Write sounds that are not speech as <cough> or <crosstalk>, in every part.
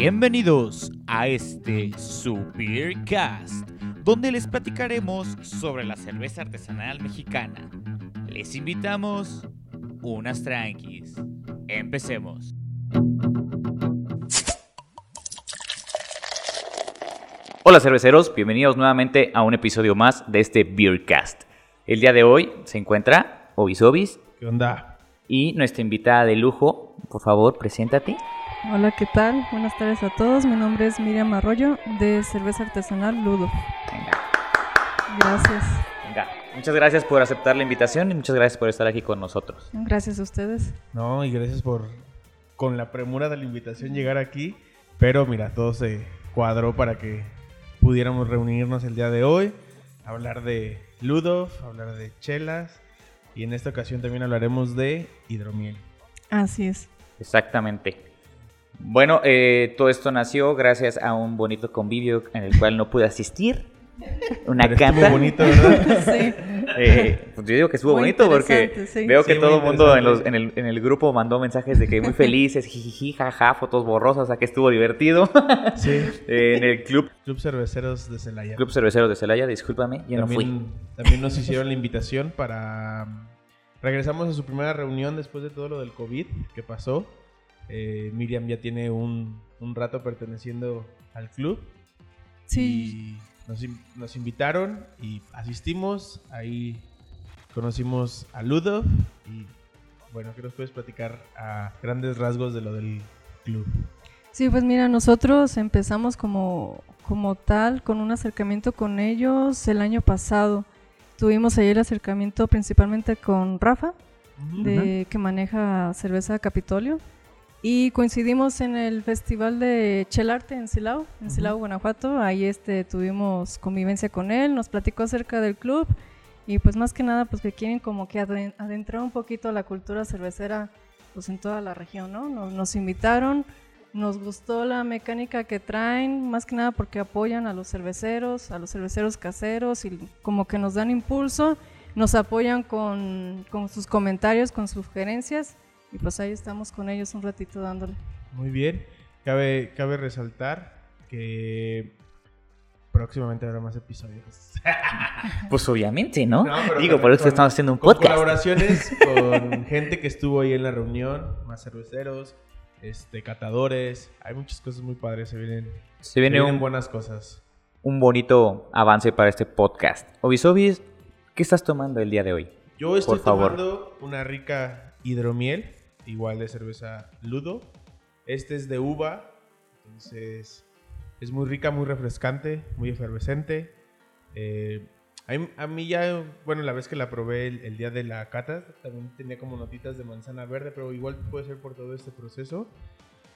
Bienvenidos a este Supercast, donde les platicaremos sobre la cerveza artesanal mexicana. Les invitamos unas tranquis. Empecemos. Hola cerveceros, bienvenidos nuevamente a un episodio más de este Beercast. El día de hoy se encuentra Obisobis ¿Qué onda? y nuestra invitada de lujo. Por favor, preséntate. Hola, ¿qué tal? Buenas tardes a todos. Mi nombre es Miriam Arroyo de Cerveza Artesanal Ludo. Venga, Gracias. venga. Muchas gracias por aceptar la invitación y muchas gracias por estar aquí con nosotros. Gracias a ustedes. No, y gracias por, con la premura de la invitación, llegar aquí. Pero mira, todo se cuadró para que pudiéramos reunirnos el día de hoy, hablar de Ludov, hablar de chelas. Y en esta ocasión también hablaremos de hidromiel. Así es. Exactamente. Bueno, eh, todo esto nació gracias a un bonito convivio en el cual no pude asistir. Una Pero estuvo cata. bonito, ¿verdad? <laughs> Sí. Eh, pues yo digo que estuvo Muy bonito porque sí. veo que Sí, todo el mundo en, los- en, el, en el grupo mandó mensajes de que muy felices, jijiji, jaja, fotos borrosas, o sea que estuvo divertido. <laughs> Sí. Eh, en el club, Club Cerveceros de Celaya. club cervecero de Celaya, discúlpame, yo no fui. también, también nos hicieron la invitación para... Regresamos a su primera reunión después de todo lo del COVID que pasó. Eh, Miriam ya tiene un, un rato perteneciendo al club. Sí. Y nos, in- nos invitaron y asistimos. Ahí conocimos a Ludo. Y bueno, ¿qué nos puedes platicar a grandes rasgos de lo del club? Sí, pues mira, nosotros empezamos como, como tal con un acercamiento con ellos el año pasado. Tuvimos ahí el acercamiento principalmente con Rafa, de, que maneja cerveza Capitolio. Y coincidimos en el festival de Chelarte en Silao, en. Silao, Guanajuato. Ahí este, tuvimos convivencia con él, nos platicó acerca del club y pues más que nada pues que quieren como que aden- adentrar un poquito la cultura cervecera pues en toda la región, ¿no? Nos, nos invitaron, nos gustó la mecánica que traen, más que nada porque apoyan a los cerveceros, a los cerveceros caseros y como que nos dan impulso, nos apoyan con, con sus comentarios, con sugerencias y pues ahí estamos con ellos un ratito dándole. Muy bien. Cabe, cabe resaltar que próximamente habrá más episodios. <laughs> Pues obviamente, ¿no? No, pero Digo, por eso con- estamos haciendo un con podcast. colaboraciones <laughs> con gente que estuvo ahí en la reunión, más cerveceros, este, catadores. Hay muchas cosas muy padres. Se vienen, Se se viene vienen un, buenas cosas. un bonito avance para este podcast. Obisobis, ¿qué estás tomando el día de hoy? Yo estoy Por favor. tomando una rica hidromiel, igual de cerveza Ludo. Este es de uva, entonces es muy rica, muy refrescante, muy efervescente. Eh, a, mí, a mí ya, bueno, la vez que la probé el, el día de la cata, también tenía como notitas de manzana verde, pero igual puede ser por todo este proceso.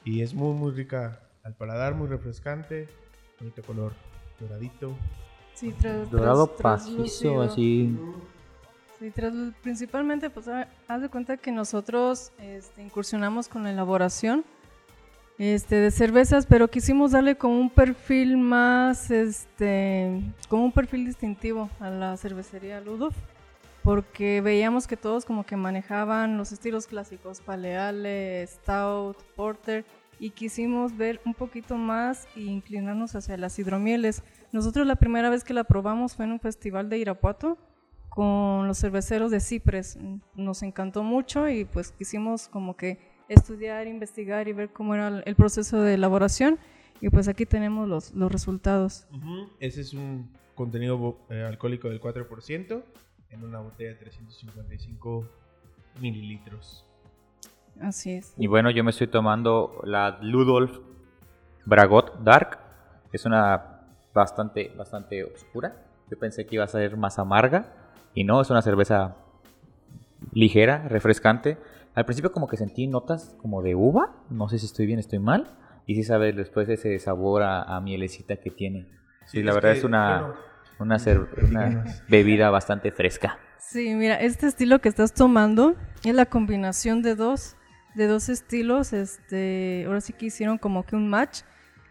Y es muy, muy rica al paladar, muy refrescante, bonito color doradito. Sí, tras- Dorado tras- así. Principalmente, pues ha- haz de cuenta que nosotros este, incursionamos con la elaboración este, de cervezas, pero quisimos darle como un perfil más, este, como un perfil distintivo a la cervecería Ludov, porque veíamos que todos como que manejaban los estilos clásicos, paleale, stout, porter, y quisimos ver un poquito más e inclinarnos hacia las hidromieles. Nosotros la primera vez que la probamos fue en un festival de Irapuato, con los cerveceros de Cipres. Nos encantó mucho y pues quisimos como que estudiar, investigar y ver cómo era el- proceso de elaboración y pues aquí tenemos los, los resultados. Ujú, Ese es un contenido eh, alcohólico del 4% en una botella de 355 mililitros. Así es. Y bueno, yo me estoy tomando la Ludolf Bragot Dark. Es una bastante, bastante oscura. Yo pensé que iba a ser más amarga. Y no, es una cerveza ligera, refrescante. Al principio como que sentí notas como de uva. No sé si estoy bien, estoy mal. Y sí sabe después ese sabor a, a mielecita que tiene. Sí, la es verdad que, es una, bueno, una, cer- <laughs> una bebida bastante fresca. Sí, mira, este estilo que estás tomando es la combinación de dos, de dos estilos. Este, ahora sí que hicieron como que un match.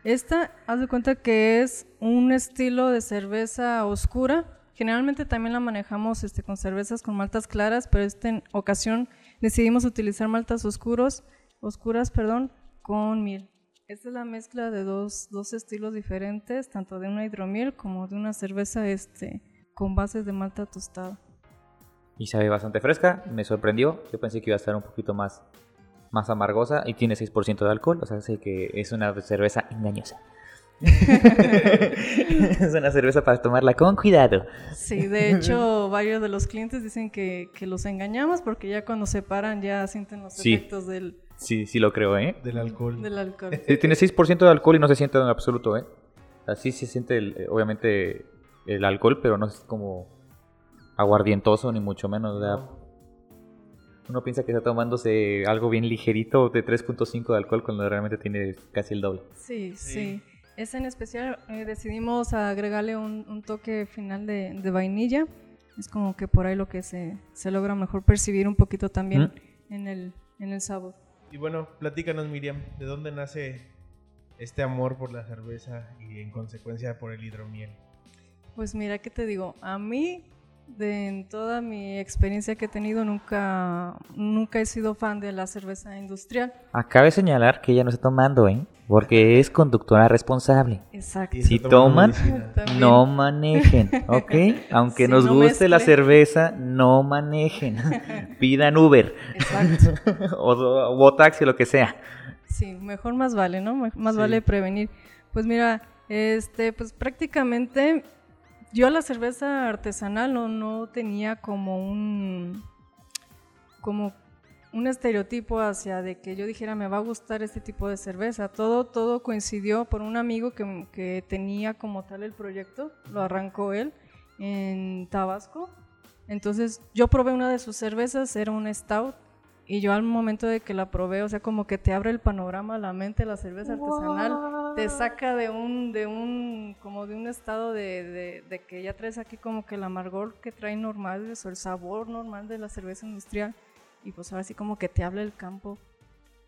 Esta, haz de cuenta que es un estilo de cerveza oscura. Generalmente también la manejamos este, con cervezas con maltas claras, pero esta ocasión decidimos utilizar maltas oscuros, oscuras, perdón, con miel. Esta es la mezcla de dos, dos estilos diferentes, tanto de una hidromiel como de una cerveza este, con bases de malta tostada. Y sabe bastante fresca, me sorprendió. Yo pensé que iba a estar un poquito más, más amargosa y tiene 6% de alcohol, o sea, sé que es una cerveza engañosa. <laughs> es una cerveza para tomarla con cuidado. Sí, de hecho, varios de los clientes dicen que, que los engañamos porque ya cuando se paran ya sienten los Sí. efectos del, Sí, sí lo creo, ¿eh? Del alcohol. del alcohol. Sí, tiene 6% de alcohol y no se siente en absoluto, ¿eh? Así se siente, el- eh, obviamente, el alcohol, pero no es como aguardientoso, ni mucho menos. Uno piensa que está tomándose algo bien ligerito de 3.5 de alcohol cuando realmente tiene casi el doble. Sí, Sí. sí. Esa en especial eh, decidimos agregarle un, un toque final de, de vainilla. Es como que por ahí lo que se, se logra mejor percibir un poquito también ¿Mm? en, el, en el sabor. Y bueno, platícanos, Miriam, ¿de dónde nace este amor por la cerveza y en consecuencia por el hidromiel? Pues mira, ¿qué te digo? A mí, de en toda mi experiencia que he tenido, nunca, nunca he sido fan de la cerveza industrial. Acabe señalar que ella no está tomando, ¿eh? Porque <laughs> es conductora responsable. Exacto. Si toman. <laughs> No manejen, ¿ok? <laughs> Aunque nos no guste la cerveza, no manejen. Pidan Uber Exacto. o, o taxi o lo que sea. Sí, mejor más vale, ¿no? Más Sí. vale prevenir. Pues mira, este, pues prácticamente yo la cerveza artesanal no, no tenía como un como un estereotipo hacia de que yo dijera me va a gustar este tipo de cerveza. Todo, todo coincidió por un amigo que, que tenía como tal el proyecto, lo arrancó él en Tabasco. Entonces yo probé una de sus cervezas, era un stout, y yo al momento de que la probé, o sea, como que te abre el panorama la mente la cerveza artesanal, te saca de un, de un, como de un estado de, de, de que ya traes aquí como que el amargor que trae normal, o el sabor normal de la cerveza industrial, y pues ahora sí como que te habla el campo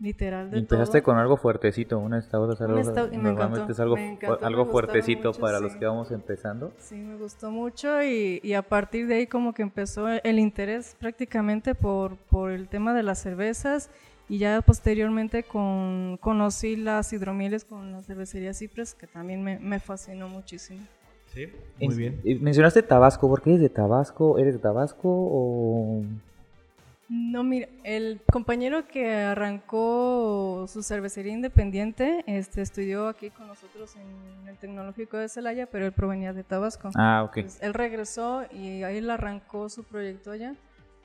literal de Empezaste todo. con algo fuertecito, un stout algo, y me normalmente encantó, es algo, me encantó, algo fuertecito mucho, para los sí. que vamos empezando. Sí, me gustó mucho y, y a partir de ahí como que empezó el interés prácticamente por, por el tema de las cervezas y ya posteriormente con, conocí las hidromieles con la cervecería Cipres que también me, me fascinó muchísimo. Sí, muy En- bien. eh, Mencionaste Tabasco, ¿por qué eres de Tabasco? ¿Eres de Tabasco o...? No, mira, el compañero que arrancó su cervecería independiente este, estudió aquí con nosotros en el Tecnológico de Celaya, pero él provenía de Tabasco. Ah, ok. Pues, él regresó y ahí él arrancó su proyecto allá.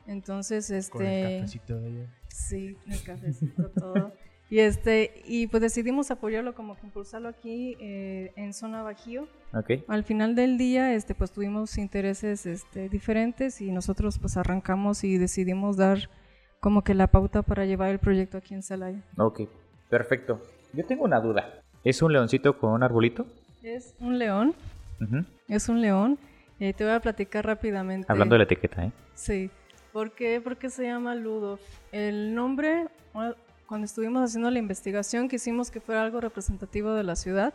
Entonces, Con el este, cafecito de ella. sí, el cafecito todo. <laughs> Y este, y pues decidimos apoyarlo como que impulsarlo aquí eh, en zona Bajío. Ok. Al final del día, este, pues tuvimos intereses este, diferentes y nosotros pues arrancamos y decidimos dar como que la pauta para llevar el proyecto aquí en Celaya. Ok, perfecto. Yo tengo una duda. ¿Es un leoncito con un arbolito? Es un león, Ujú. es un león. Eh, te voy a platicar rápidamente. Hablando de la etiqueta, ¿eh? Sí. ¿Por qué? Porque se llama Ludov. El nombre, cuando estuvimos haciendo la investigación, quisimos que fuera algo representativo de la ciudad.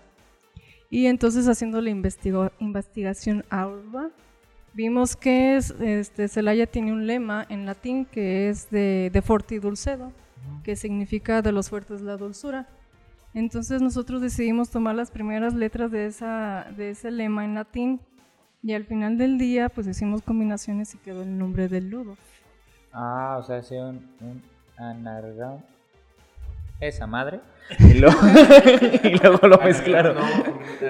Y entonces haciendo la investigación aurba, vimos que es, este, Celaya tiene un lema en latín que es de, de forti dulcedo, que significa de los fuertes la dulzura. Entonces nosotros decidimos tomar las primeras letras de, esa, de ese lema en latín y al final del día pues hicimos combinaciones y quedó el nombre del ludo. Ah, o sea, es un, un anagrama. Esa madre. Y luego, <laughs> y luego lo mezclaron. No,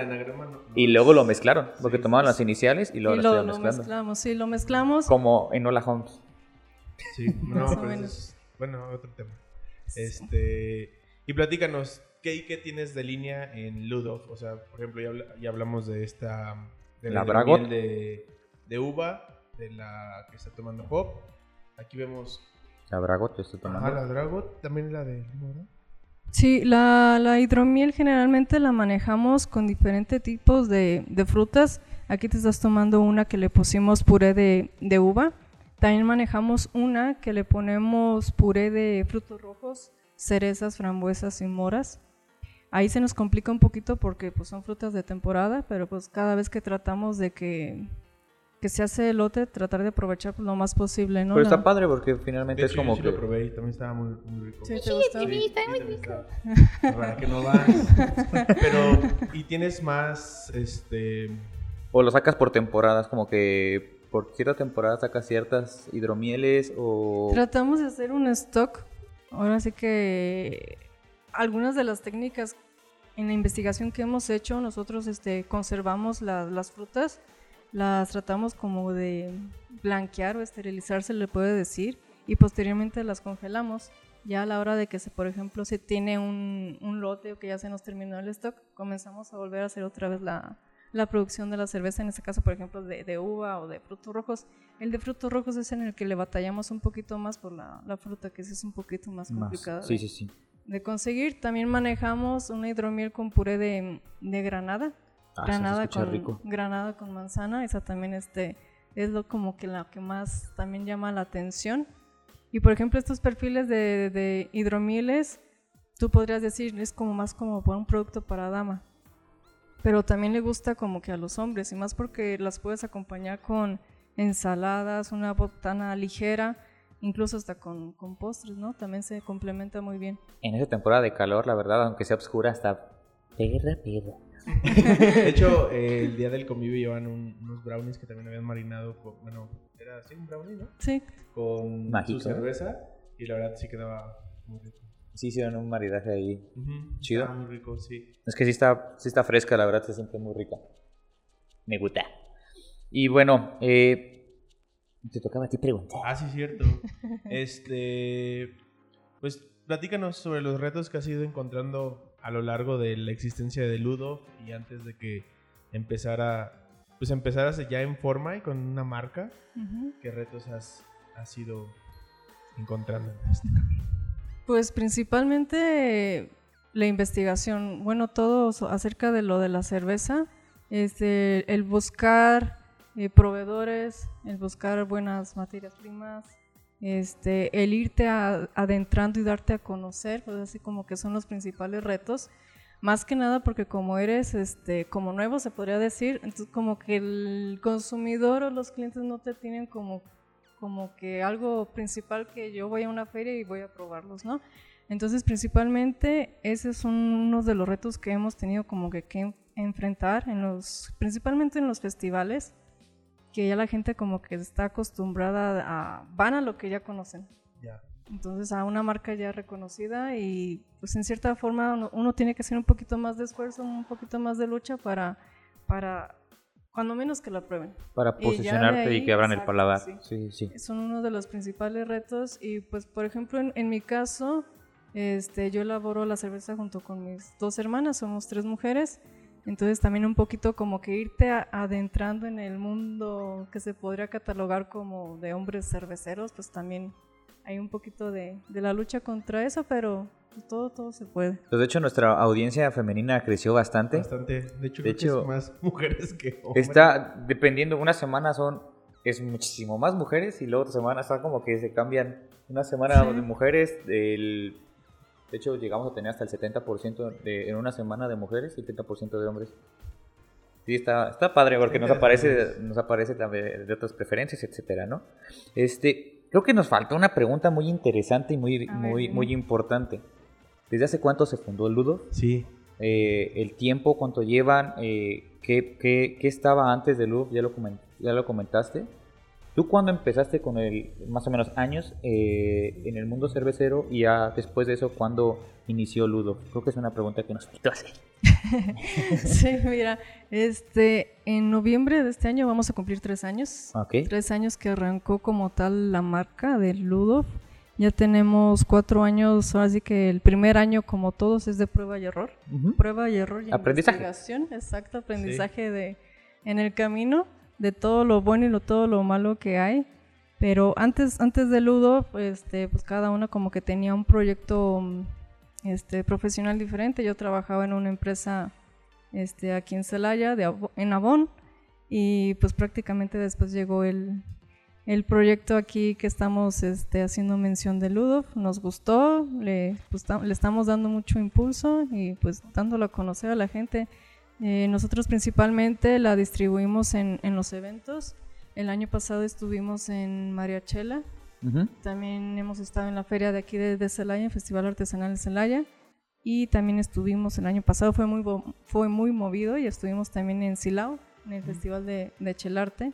no- Y luego lo mezclaron, porque Sí, tomaban las iniciales y luego y las lo, lo mezclando. mezclamos, sí, lo mezclamos. Como en Hola Holmes. Sí, <laughs> no, Más o pero eso menos. es, bueno, otro tema. Este, y platícanos, ¿qué y qué tienes de línea en Ludov? O sea, por ejemplo, ya, ya hablamos de esta de La Bragot. de, de uva, de la que está tomando Hop. Aquí vemos La Bragot, yo estoy tomando. ajá, la Dragot, también la de ¿no? Sí, la, la hidromiel generalmente la manejamos con diferentes tipos de, de frutas. Aquí te estás tomando una que le pusimos puré de, de uva. También manejamos una que le ponemos puré de frutos rojos, cerezas, frambuesas y moras. Ahí se nos complica un poquito porque pues, son frutas de temporada, pero pues cada vez que tratamos de que que se hace el lote, tratar de aprovechar pues, lo más posible, ¿no? Pero está padre porque finalmente De es como yo sí que... lo probé y también estaba muy, muy rico. Sí, ¿te gustó? Para que no vas. <laughs> Pero, ¿y tienes más, este... O lo sacas por temporadas, como que por cierta temporada sacas ciertas hidromieles o... Tratamos de hacer un stock. Ahora sí que algunas de las técnicas en la investigación que hemos hecho, nosotros este, conservamos la- las frutas, las tratamos como de blanquear o esterilizar, se le puede decir, y posteriormente las congelamos. Ya a la hora de que, se, por ejemplo, se tiene un, un lote o que ya se nos terminó el stock, comenzamos a volver a hacer otra vez la, la producción de la cerveza, en este caso, por ejemplo, de, de uva o de frutos rojos. El de frutos rojos es en el que le batallamos un poquito más por la, la fruta, que sí es un poquito más más. complicada Sí, de, sí, sí. de conseguir. También manejamos una hidromiel con puré de, de granada, Ah, granada con rico. granada con manzana, esa también este es lo como que la que más también llama la atención. Y por ejemplo, estos perfiles de, de hidromieles, tú podrías decir, es como más como para un producto para dama. Pero también le gusta como que a los hombres, y más porque las puedes acompañar con ensaladas, una botana ligera, incluso hasta con, con postres, ¿no? También se complementa muy bien. En esa temporada de calor, la verdad, aunque sea oscura, está perra, perra. De hecho, <laughs> eh, el día del convivio llevan un- unos brownies que también habían marinado con... Bueno, era así un brownie, ¿no? Sí, Con Mágico, su ¿eh? cerveza. Y la verdad sí quedaba muy rico. Sí hicieron un maridaje ahí. Ujú, Chido. muy rico, sí. Es que sí está, sí está fresca, la verdad, se siente muy rica. Me gusta. Y bueno, eh, te tocaba a ti preguntar. Ah, sí, cierto. <laughs> este, pues platícanos sobre los retos que has ido encontrando a lo largo de la existencia de Ludo y antes de que empezara, pues empezaras ya en forma y con una marca. Ujú. ¿Qué retos has, has ido encontrando en este camino? Pues principalmente la investigación, bueno, todo acerca de lo de la cerveza, este, el buscar eh, proveedores, el buscar buenas materias primas, este, el irte adentrando y darte a conocer, pues así como que son los principales retos. Más que nada porque como eres este, como nuevo, se podría decir, entonces como que el consumidor o los clientes no te tienen como como que algo principal que yo voy a una feria y voy a probarlos, ¿no? Entonces, principalmente, ese es uno de los retos que hemos tenido como que, que en- enfrentar, en los, principalmente en los festivales, que ya la gente como que está acostumbrada a, van a lo que ya conocen. Ya. Entonces, a una marca ya reconocida y pues en cierta forma uno, uno tiene que hacer un poquito más de esfuerzo, un poquito más de lucha para, para cuando menos que la prueben. Para Y posicionarte y, ahí, que abran el exacto, paladar. sí. Sí, sí. son uno de los principales retos y pues por ejemplo en, en mi caso este yo elaboro la cerveza junto con mis dos hermanas somos tres mujeres entonces también un poquito como que irte a- adentrando en el mundo que se podría catalogar como de hombres cerveceros pues también hay un poquito de, de la lucha contra eso pero todo todo se puede Pues, de hecho, nuestra audiencia femenina creció bastante. Bastante. De hecho, De creo que hecho, es más <laughs> mujeres que hombres. Está dependiendo, una semana son es muchísimo más mujeres y luego otra semana está como que se cambian. Una semana Sí. de mujeres, del, de hecho llegamos a tener hasta el 70% de, en una semana de mujeres y 30% de hombres. Sí, está, está padre porque nos aparece, nos aparece también de otras preferencias, etcétera, ¿no? Este, creo que nos faltó una pregunta muy interesante y muy, A muy, muy importante. ¿Desde hace cuánto se fundó el Ludo? Sí. eh, el tiempo, cuánto llevan, eh, qué, qué- qué estaba antes de Louvre, ya lo, comen- ya lo comentaste. ¿Tú cuándo empezaste con el, más o menos años, eh, en el mundo cervecero y ya después de eso, cuándo inició Ludo? Creo que es una pregunta que nos faltó hacer. <laughs> sí mira este en noviembre de este año vamos a cumplir tres años Ok. tres años que arrancó como tal la marca de Ludov. Ya tenemos cuatro años, ahora sí que el primer año como todos es de prueba y error. Prueba y error y Aprendizaje. investigación, exacto, aprendizaje de en el camino de todo lo bueno y lo, todo lo malo que hay. Pero antes, antes de Ludov, este, pues cada uno como que tenía un proyecto este, profesional diferente. Yo trabajaba en una empresa este, aquí en Celaya, de, en Avon, y pues prácticamente después llegó el, el proyecto aquí que estamos este, haciendo mención de Ludov. Nos gustó, le, pues, le estamos dando mucho impulso y pues dándolo a conocer a la gente. Eh, nosotros principalmente la distribuimos en, en los eventos. El año pasado estuvimos en Mariachela. También hemos estado en la feria de aquí de, Celaya, en Festival Artesanal de Celaya. Y también estuvimos el año pasado, fue muy, fue muy movido y estuvimos también en Silao, en el Festival de, de Chelarte.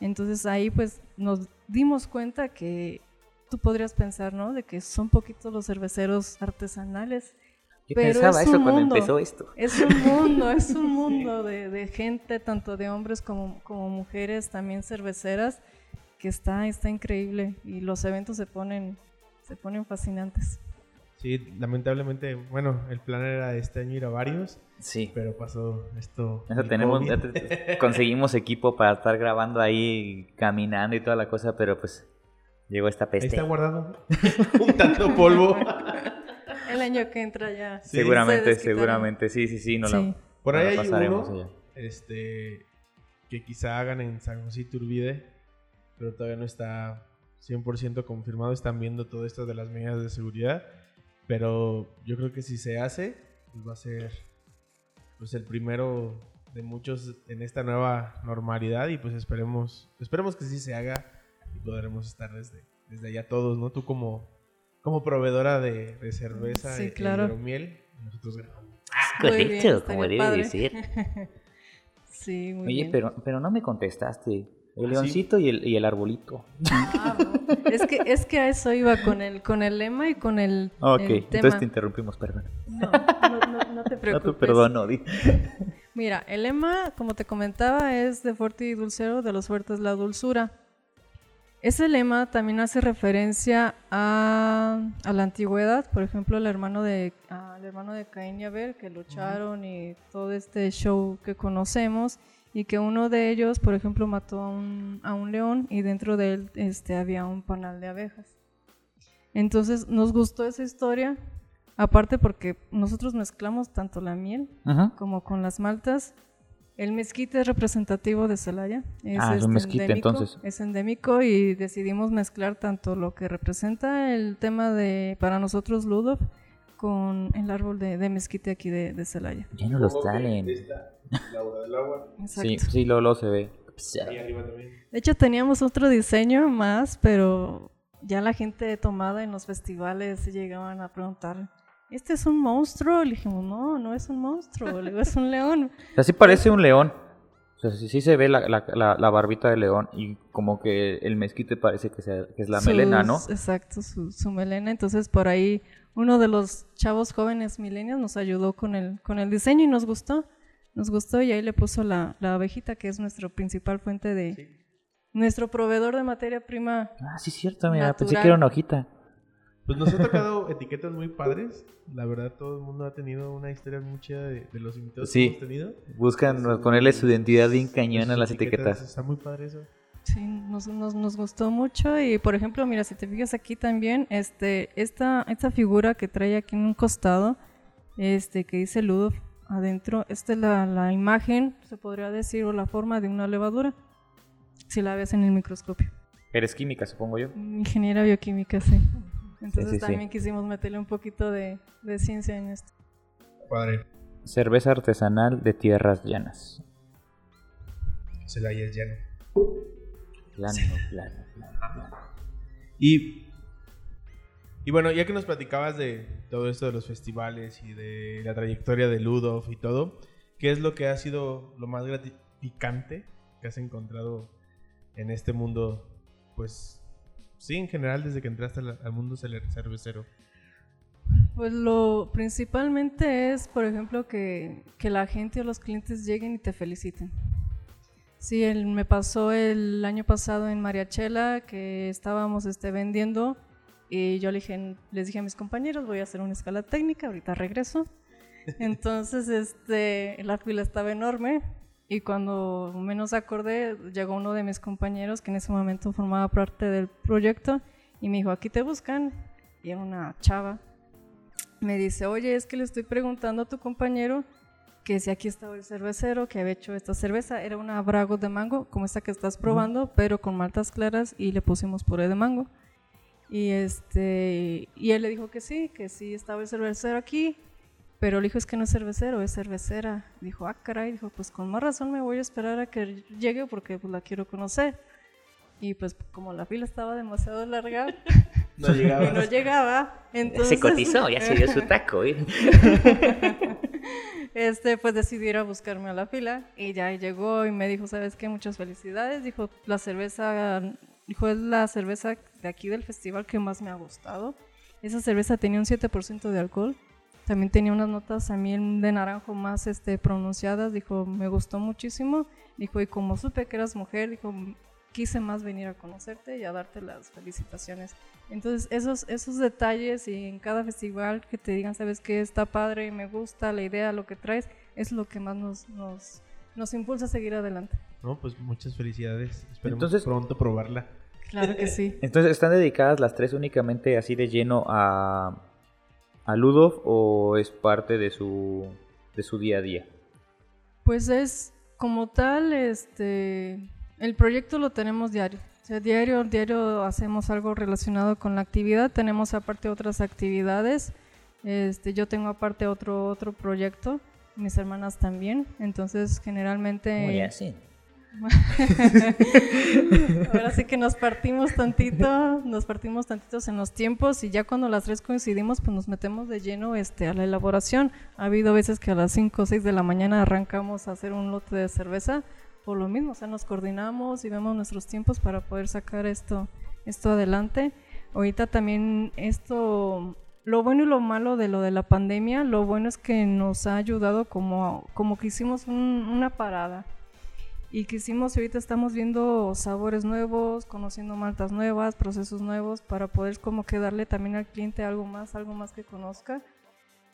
Entonces ahí pues nos dimos cuenta que tú podrías pensar, ¿no? De que son poquitos los cerveceros artesanales. Yo pensaba eso cuando empezó esto. Es un mundo, <laughs> es un mundo de, de gente, tanto de hombres como, como, mujeres, también cerveceras, que está, está increíble y los eventos se ponen, se ponen fascinantes. Sí, lamentablemente, bueno, el plan era este año ir a varios. Sí. Pero pasó esto. tenemos, <laughs> conseguimos equipo para estar grabando ahí, caminando y toda la cosa, pero pues llegó esta peste. Ahí está guardado, <laughs> juntando polvo. El año que entra ya. seguramente, seguramente, sí, sí, sí, no La, Por ahí hay uno, este, que quizá hagan en San José Turbide, pero todavía no está 100% confirmado. Están viendo todo esto de las medidas de seguridad pero yo creo que si se hace, pues va a ser pues el primero de muchos en esta nueva normalidad y pues esperemos, esperemos que sí se haga y podremos estar desde, desde allá todos, ¿no? Tú como, como proveedora de, cerveza sí, claro. miel, nosotros grabamos. Correcto, como debe decir. <laughs> sí, muy Oye, pero, pero no me contestaste. El ¿Ah, leoncito y, el, y el arbolito. Ah, es, que, es que a eso iba con el, con el lema y con el, ok, entonces te interrumpimos, perdón. No, no, no, <laughs> te preocupes. No te perdono, di. Mira, el lema, como te comentaba, es de fuerte y dulcero, de los fuertes la dulzura. Ese lema también hace referencia a, a la antigüedad, por ejemplo, el hermano de, al hermano de Caín y Abel, que lucharon y todo este show que conocemos y que uno de ellos, por ejemplo, mató a un, a un león y dentro de él este, había un panal de abejas. Entonces nos gustó esa historia, aparte porque nosotros mezclamos tanto la miel como con las maltas. El mezquite es representativo de Celaya. Es, ah, es un mezquite entonces. Es endémico y decidimos mezclar tanto lo que representa el tema de, para nosotros, Ludov, con el árbol de, de mezquite aquí de, de Celaya. Ya no los salen. Laura del agua. <laughs> Sí, sí, lo se ve. De hecho, teníamos otro diseño más, pero ya la gente tomada en los festivales llegaban a preguntar, ¿este es un monstruo? Le dijimos, no, no es un monstruo, le digo, es un <laughs> león. Así parece un león. O sea, sí, se ve la, la, la, barbita del león y como que el mezquite parece que, que es la melena, ¿no? Exacto, su, su, melena. Entonces por ahí uno de los chavos jóvenes milenios nos ayudó con el, con el diseño y nos gustó nos gustó y ahí le puso la, la abejita, que es nuestra principal fuente de... Nuestro proveedor de materia prima. Ah, sí, cierto, mira, pensé que era una hojita. Pues nos ha tocado <laughs> etiquetas muy padres. La verdad, todo el mundo ha tenido una historia mucha de, de los invitados que hemos tenido. Buscan ponerle su identidad bien cañón a las etiquetas. Está muy padre eso. Sí, nos, nos, nos, gustó mucho y por ejemplo, mira, si te fijas aquí también, este, esta, esta figura que trae aquí en un costado, este, que dice Ludo adentro, esta es la, la, imagen, se podría decir, o la forma de una levadura, si la ves en el microscopio. Eres química, supongo yo. Ingeniera bioquímica, sí. Entonces también quisimos meterle un poquito de, de ciencia en esto. Padre. Cerveza artesanal de tierras llanas. Celaya es llano. Llano, llano, llano. Y y bueno, ya que nos platicabas de todo esto de los festivales y de la trayectoria de Ludov y todo, ¿qué es lo que ha sido lo más gratificante que has encontrado en este mundo? Pues sí, en general, desde que entraste al mundo cervecero. Pues lo principalmente es, por ejemplo, que, que, la gente o los clientes lleguen y te feliciten. Sí, el, me pasó el año pasado en Mariachela que estábamos este, vendiendo y yo le dije, les dije a mis compañeros, voy a hacer una escala técnica, ahorita regreso. <laughs> Entonces, este, la fila estaba enorme y cuando menos acordé, llegó uno de mis compañeros que en ese momento formaba parte del proyecto y me dijo, aquí te buscan. Y era una chava. Me dice, oye, es que le estoy preguntando a tu compañero que si aquí estaba el cervecero que había hecho esta cerveza. Era una Brago de mango, como esta que estás probando, pero con maltas claras y le pusimos puré de mango. Y, este, y él le dijo que sí, que sí estaba el cervecero aquí, pero le dijo es que no es cervecero, es cervecera. Dijo, ah, caray, dijo, pues con más razón me voy a esperar a que llegue porque pues, la quiero conocer. Y pues como la fila estaba demasiado larga, <laughs> No llegaba. <laughs> no llegaba. Entonces, Se cotizó, ya se dio su <laughs> taco. ¿eh? este, pues decidí ir a buscarme a la fila y ya llegó y me dijo, ¿sabes qué? Muchas felicidades. Dijo, la cerveza, dijo, es la cerveza de aquí del festival que más me ha gustado. Esa cerveza tenía un 7% de alcohol. También tenía unas notas también de naranjo más este, pronunciadas. Dijo, me gustó muchísimo. Dijo, y como supe que eras mujer, dijo, quise más venir a conocerte y a darte las felicitaciones. Entonces, esos, esos detalles y en cada festival que te digan, sabes que está padre, me gusta la idea, lo que traes, es lo que más nos, nos, nos impulsa a seguir adelante. No, pues muchas felicidades. Esperemos Entonces- pronto probarla. Claro que sí. <laughs> Entonces, ¿están dedicadas las tres únicamente así de lleno a, a Ludov o es parte de su, de su día a día? Pues es como tal, este, el proyecto lo tenemos diario. O sea, diario, diario hacemos algo relacionado con la actividad. Tenemos aparte otras actividades. Este, yo tengo aparte otro otro proyecto. Mis hermanas también. Entonces, generalmente. Muy así. <laughs> Ahora sí que nos partimos tantito, nos partimos tantitos en los tiempos y ya cuando las tres coincidimos, pues nos metemos de lleno este, a la elaboración. Ha habido veces que a las 5 o 6 de la mañana arrancamos a hacer un lote de cerveza por lo mismo, o sea, nos coordinamos y vemos nuestros tiempos para poder sacar esto, esto adelante. Ahorita también esto, lo bueno y lo malo de lo de la pandemia, lo bueno es que nos ha ayudado como, como que hicimos un- una parada y y ahorita estamos viendo sabores nuevos, conociendo maltas nuevas, procesos nuevos para poder como que darle también al cliente algo más, algo más que conozca.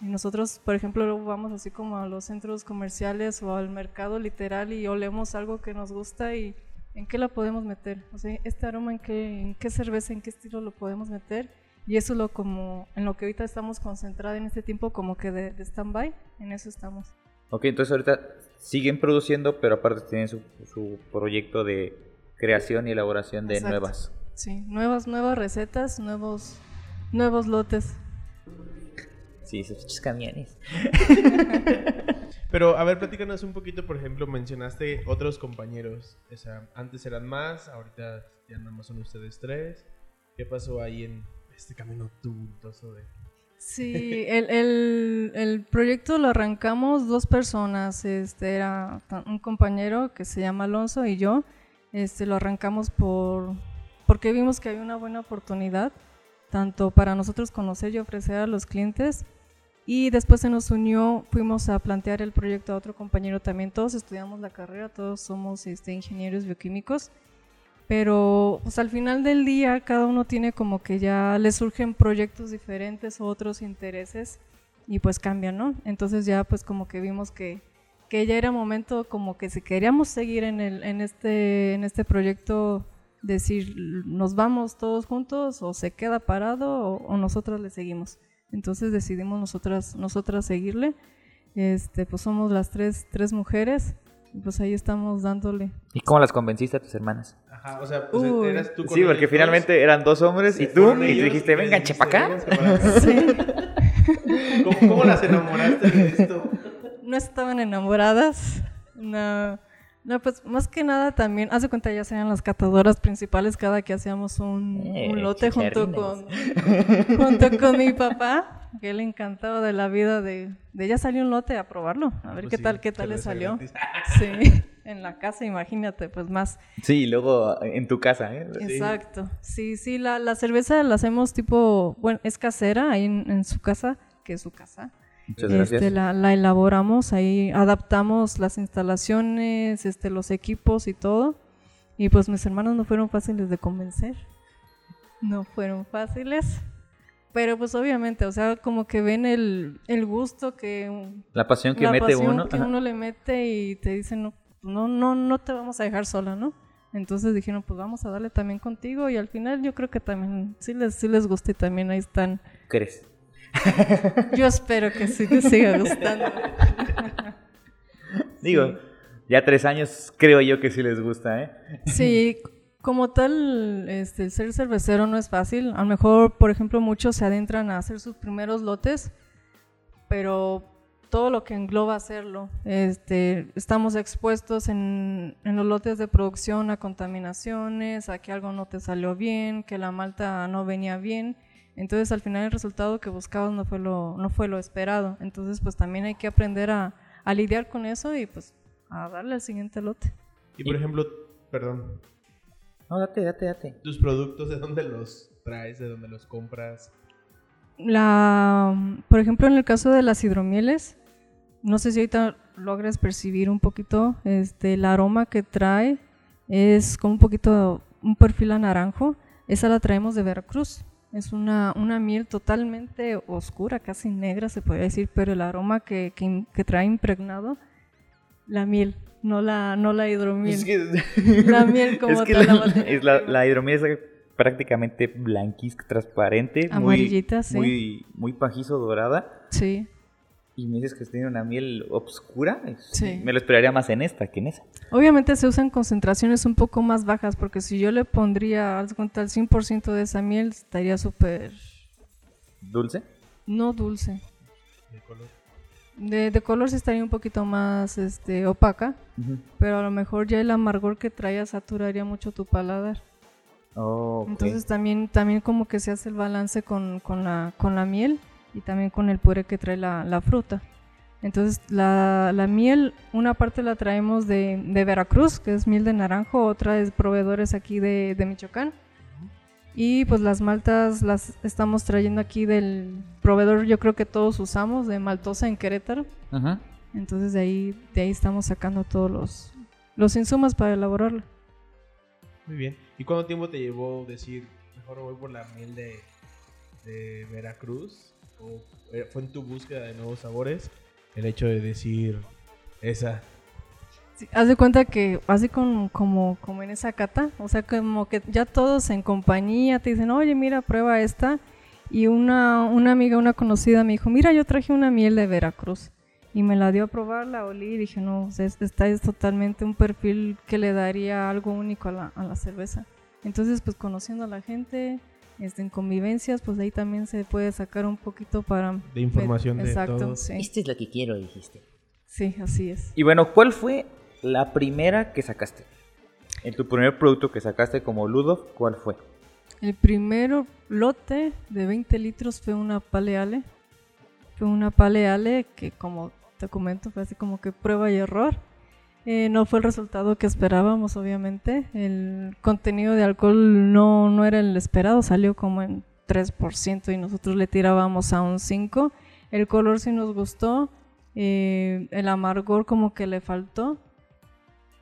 Y nosotros, por ejemplo, luego vamos así como a los centros comerciales o al mercado literal y olemos algo que nos gusta y en qué la podemos meter. O sea, este aroma en qué, en qué cerveza, en qué estilo lo podemos meter. Y eso es lo como en lo que ahorita estamos concentrados en este tiempo como que de, de stand-by, en eso estamos. Ok, entonces ahorita siguen produciendo, pero aparte tienen su, su proyecto de creación y elaboración de Exacto. nuevas. Sí, nuevas, nuevas recetas, nuevos, nuevos lotes. Sí, esos camiones. <laughs> Pero, a ver, platícanos un poquito, por ejemplo, mencionaste otros compañeros. O sea, antes eran más, ahorita ya nada más son ustedes tres. ¿Qué pasó ahí en este camino tumultuoso de... Sí, el, el, el proyecto lo arrancamos dos personas, este era un compañero que se llama Alonso y yo, este lo arrancamos por porque vimos que había una buena oportunidad tanto para nosotros conocer y ofrecer a los clientes y después se nos unió, fuimos a plantear el proyecto a otro compañero también, todos estudiamos la carrera, todos somos este, ingenieros bioquímicos pero pues al final del día cada uno tiene como que ya le surgen proyectos diferentes o otros intereses y pues cambian, ¿no? Entonces ya pues como que vimos que, que ya era momento como que si queríamos seguir en, el, en, este, en este proyecto, decir nos vamos todos juntos o se queda parado o, o nosotras le seguimos. Entonces decidimos nosotras, nosotras seguirle. Este, pues somos las tres, tres mujeres pues ahí estamos dándole. ¿Y cómo las convenciste a tus hermanas? Ajá, o sea, pues Uy. eras tú con Sí, porque ellos finalmente eran dos hombres y tú, y tú dijiste, vengan, chepa acá. "Vénganse para acá". Sí. ¿Cómo, cómo las enamoraste <laughs> de esto? no estaban enamoradas. No, no, pues más que nada también, hace cuenta ya sean las catadoras principales cada que hacíamos un, Eh, un lote junto con, junto con mi papá, que él encantado de la vida de, de ya salió un lote a probarlo, a ver Pues qué sí, tal, qué tal le salió. <laughs> Sí, en la casa, imagínate, pues más. Sí, y luego en tu casa, ¿eh? Exacto. Sí, sí, la, la cerveza la hacemos tipo, bueno, es casera ahí en, en su casa, que es su casa. Muchas gracias. Este, la, la elaboramos, ahí adaptamos las instalaciones, este, los equipos y todo. Y pues mis hermanos no fueron fáciles de convencer. No fueron fáciles. Pero pues obviamente, o sea, como que ven el, el gusto que... La pasión que la mete pasión uno. que ajá. uno le mete y te dicen, no, no, no, no te vamos a dejar sola, ¿no? Entonces dijeron, pues vamos a darle también contigo y al final yo creo que también sí les, sí les gusta y también ahí están. ¿Crees? <laughs> Yo espero que sí les siga <laughs> gustando. <laughs> Digo, ya tres años creo yo que sí les gusta, ¿eh? Sí, como tal, este, ser cervecero no es fácil. A lo mejor, por ejemplo, muchos se adentran a hacer sus primeros lotes, pero todo lo que engloba hacerlo. Este, estamos expuestos en, en, los lotes de producción a contaminaciones, a que algo no te salió bien, que la malta no venía bien. Entonces al final el resultado que buscabas no fue lo, no fue lo esperado. Entonces pues también hay que aprender a, a lidiar con eso y pues a darle al siguiente lote. Y por ejemplo, perdón. No, date, date, date. ¿Tus productos de dónde los traes, de dónde los compras? La, por ejemplo, en el caso de las hidromieles, no sé si ahorita logras percibir un poquito, este, el aroma que trae es como un poquito, un perfil a naranjo. Esa la traemos de Veracruz. Es una, una miel totalmente oscura, casi negra se podría decir, pero el aroma que, que, trae impregnado, la miel, no la, no la hidromiel. <laughs> la miel <laughs> como tal. La, es la, la hidromiel es prácticamente blanquisca, transparente. Amarillita, muy, sí. Muy, muy pajizo, dorada. Sí. Y me dices que tiene una miel oscura. Sí. Me lo esperaría más en esta que en esa. Obviamente se usan concentraciones un poco más bajas, porque si yo le pondría, al contar el 100% de esa miel, estaría súper... ¿Dulce? No dulce. ¿De color? De, de color sí estaría un poquito más este, opaca, pero a lo mejor ya el amargor que traía saturaría mucho tu paladar. Oh, okay. Entonces también, también como que se hace el balance con, con, la, con la miel y también con el puré que trae la, la fruta. Entonces la, la, miel, una parte la traemos de, de, Veracruz, que es miel de naranjo, otra es proveedores aquí de, de, Michoacán. Y pues las maltas las estamos trayendo aquí del proveedor, yo creo que todos usamos, de Maltosa en Querétaro. -huh. Entonces de ahí, de ahí estamos sacando todos los, los insumos para elaborarla. Muy bien. ¿Y cuánto tiempo te llevó decir, mejor voy por la miel de, de Veracruz? ¿O fue en tu búsqueda de nuevos sabores el hecho de decir esa? Sí, haz de cuenta que así con, como, como en esa cata, o sea, como que ya todos en compañía te dicen, oye, mira, prueba esta. Y una, una amiga, una conocida me dijo, mira, yo traje una miel de Veracruz. Y me la dio a probar, la olí y dije, no, esta es totalmente un perfil que le daría algo único a la, a la cerveza. Entonces, pues conociendo a la gente, este, en convivencias, pues ahí también se puede sacar un poquito para... De información ver, de exacto, todo. Sí. Esto es lo que quiero, dijiste. Sí, así es. Y bueno, ¿cuál fue la primera que sacaste? En tu primer producto que sacaste como Ludo, ¿cuál fue? El primero lote de 20 litros fue una Paleale. Fue una Paleale que como te comento fue así como que prueba y error. Eh, no fue el resultado que esperábamos, obviamente. El contenido de alcohol no, no era el esperado, salió como en 3% y nosotros le tirábamos a un 5%. El color sí nos gustó, eh, el amargor como que le faltó,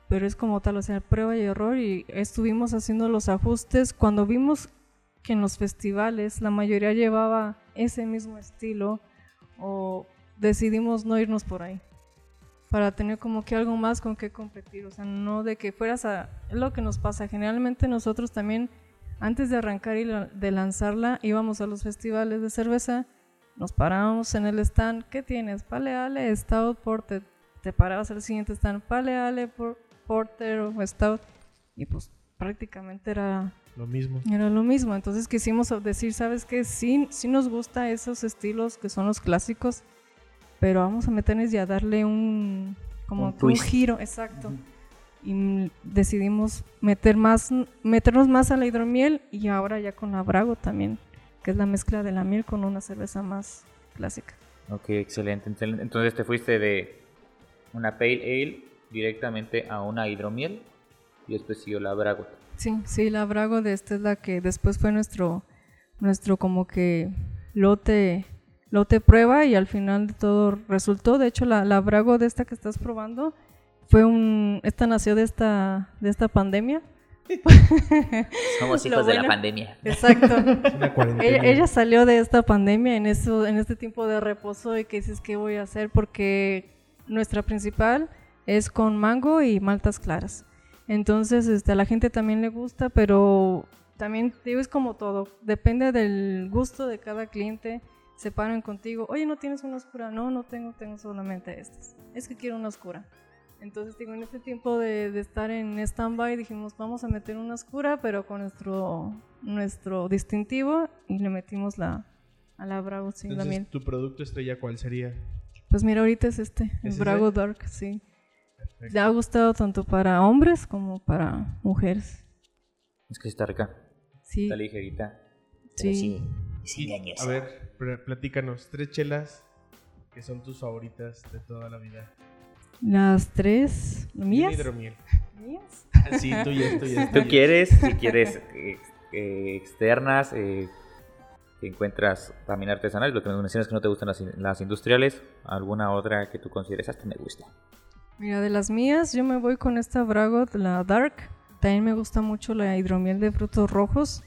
pero es como tal, o sea, prueba y error y estuvimos haciendo los ajustes. Cuando vimos que en los festivales la mayoría llevaba ese mismo estilo o decidimos no irnos por ahí para tener como que algo más con que competir, o sea, no de que fueras a... Es lo que nos pasa, generalmente nosotros también, antes de arrancar y de lanzarla, íbamos a los festivales de cerveza, nos parábamos en el stand, ¿qué tienes? Paleale, Stout, Porter, te parabas al siguiente stand, Paleale, Porter o Stout, y pues prácticamente era... Lo mismo. Era lo mismo, entonces quisimos decir, ¿sabes qué? Sí, sí nos gusta esos estilos que son los clásicos, pero vamos a meternos y a darle un como Un giro, exacto. Y decidimos meter más, meternos más a la hidromiel y ahora ya con la Brago también, que es la mezcla de la miel con una cerveza más clásica. Ok, excelente. Entonces te fuiste de una Pale Ale directamente a una hidromiel y después siguió la Bragot. Sí, sí, la Brago de esta es la que después fue nuestro, nuestro como que lote, lote prueba y al final de todo resultó. De hecho, la, la Brago de esta que estás probando fue un, esta nació de esta, de esta pandemia. <laughs> Somos Lo hijos de la bueno. pandemia. Exacto. <laughs> Ella, ella salió de esta pandemia en eso, en este tiempo de reposo y que dices qué voy a hacer porque nuestra principal es con mango y maltas claras. Entonces, este, a la gente también le gusta, pero también digo es como todo, depende del gusto de cada cliente. Se paran contigo, oye, no tienes una oscura, no, no tengo, tengo solamente estas. Es que quiero una oscura. Entonces, digo, en este tiempo de, de estar en stand-by, dijimos, vamos a meter una oscura, pero con nuestro, nuestro distintivo, y le metimos la, a la Bravo sin la miel. Entonces, ¿tu producto estrella cuál sería? Pues mira, ahorita es este, el ¿Es Brago ese? Dark, sí. Perfecto. Le ha gustado tanto para hombres como para mujeres. Es que sí está rica. Sí, Está ligerita. sí. Y, a ver, platícanos, tres chelas que son tus favoritas de toda la vida. Las tres, ¿mías? Hidromiel. ¿Mías? Sí, tuyas, tuyas. Tú <laughs> quieres, si quieres eh, eh, externas, eh, que encuentras también artesanales, lo que me mencionas que no te gustan las, in- las industriales, alguna otra que tú consideres, hasta me gusta. Mira, de las mías, yo me voy con esta Brago, la Dark. También me gusta mucho la hidromiel de frutos rojos.